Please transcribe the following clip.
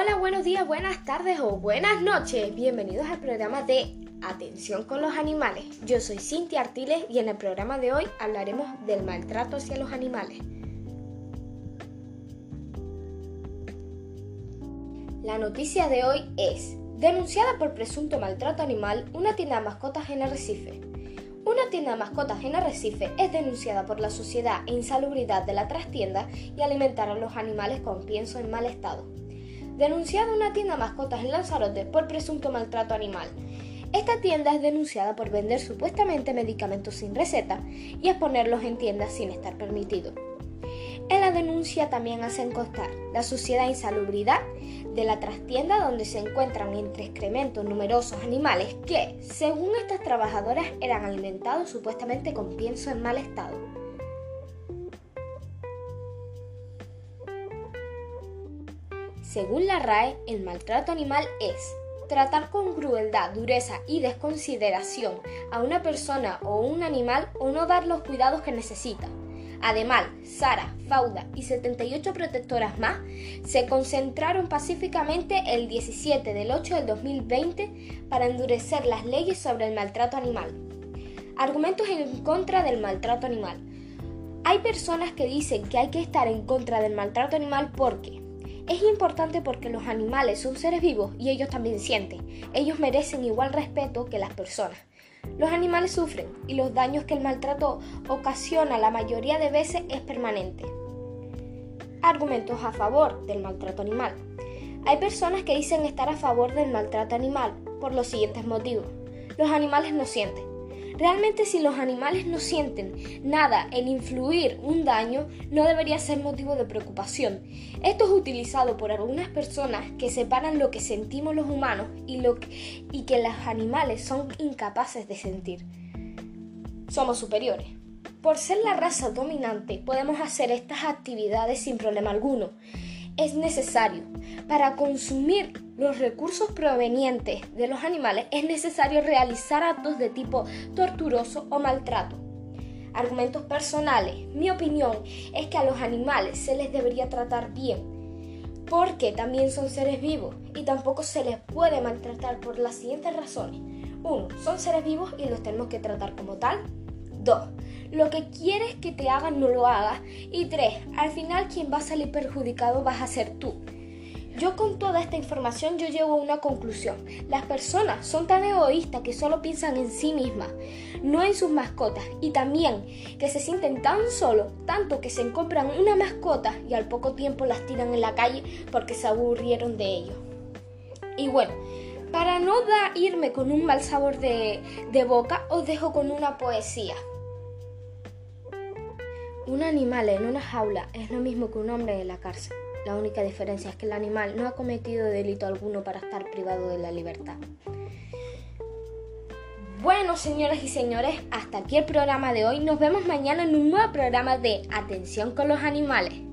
Hola, buenos días, buenas tardes o buenas noches. Bienvenidos al programa de Atención con los animales. Yo soy Cintia Artiles y en el programa de hoy hablaremos del maltrato hacia los animales. La noticia de hoy es, denunciada por presunto maltrato animal, una tienda de mascotas en Arrecife. Una tienda de mascotas en Arrecife es denunciada por la sociedad e insalubridad de la trastienda y alimentar a los animales con pienso en mal estado denunciada una tienda de mascotas en Lanzarote por presunto maltrato animal. Esta tienda es denunciada por vender supuestamente medicamentos sin receta y exponerlos en tiendas sin estar permitido. En la denuncia también hacen constar la suciedad e insalubridad de la trastienda donde se encuentran entre excrementos numerosos animales que, según estas trabajadoras, eran alimentados supuestamente con pienso en mal estado. Según la RAE, el maltrato animal es tratar con crueldad, dureza y desconsideración a una persona o un animal o no dar los cuidados que necesita. Además, Sara, Fauda y 78 protectoras más se concentraron pacíficamente el 17 del 8 del 2020 para endurecer las leyes sobre el maltrato animal. Argumentos en contra del maltrato animal. Hay personas que dicen que hay que estar en contra del maltrato animal porque es importante porque los animales son seres vivos y ellos también sienten. Ellos merecen igual respeto que las personas. Los animales sufren y los daños que el maltrato ocasiona la mayoría de veces es permanente. Argumentos a favor del maltrato animal. Hay personas que dicen estar a favor del maltrato animal por los siguientes motivos. Los animales no sienten. Realmente si los animales no sienten nada en influir un daño, no debería ser motivo de preocupación. Esto es utilizado por algunas personas que separan lo que sentimos los humanos y, lo que, y que los animales son incapaces de sentir. Somos superiores. Por ser la raza dominante podemos hacer estas actividades sin problema alguno es necesario. Para consumir los recursos provenientes de los animales es necesario realizar actos de tipo torturoso o maltrato. Argumentos personales. Mi opinión es que a los animales se les debería tratar bien, porque también son seres vivos y tampoco se les puede maltratar por las siguientes razones. 1. Son seres vivos y los tenemos que tratar como tal. 2. Lo que quieres que te hagan no lo hagas. Y 3. Al final quien va a salir perjudicado vas a ser tú. Yo con toda esta información yo llego a una conclusión. Las personas son tan egoístas que solo piensan en sí mismas, no en sus mascotas. Y también que se sienten tan solos, tanto que se compran una mascota y al poco tiempo las tiran en la calle porque se aburrieron de ellos. Y bueno, para no irme con un mal sabor de boca, os dejo con una poesía. Un animal en una jaula es lo mismo que un hombre en la cárcel. La única diferencia es que el animal no ha cometido delito alguno para estar privado de la libertad. Bueno, señoras y señores, hasta aquí el programa de hoy. Nos vemos mañana en un nuevo programa de Atención con los animales.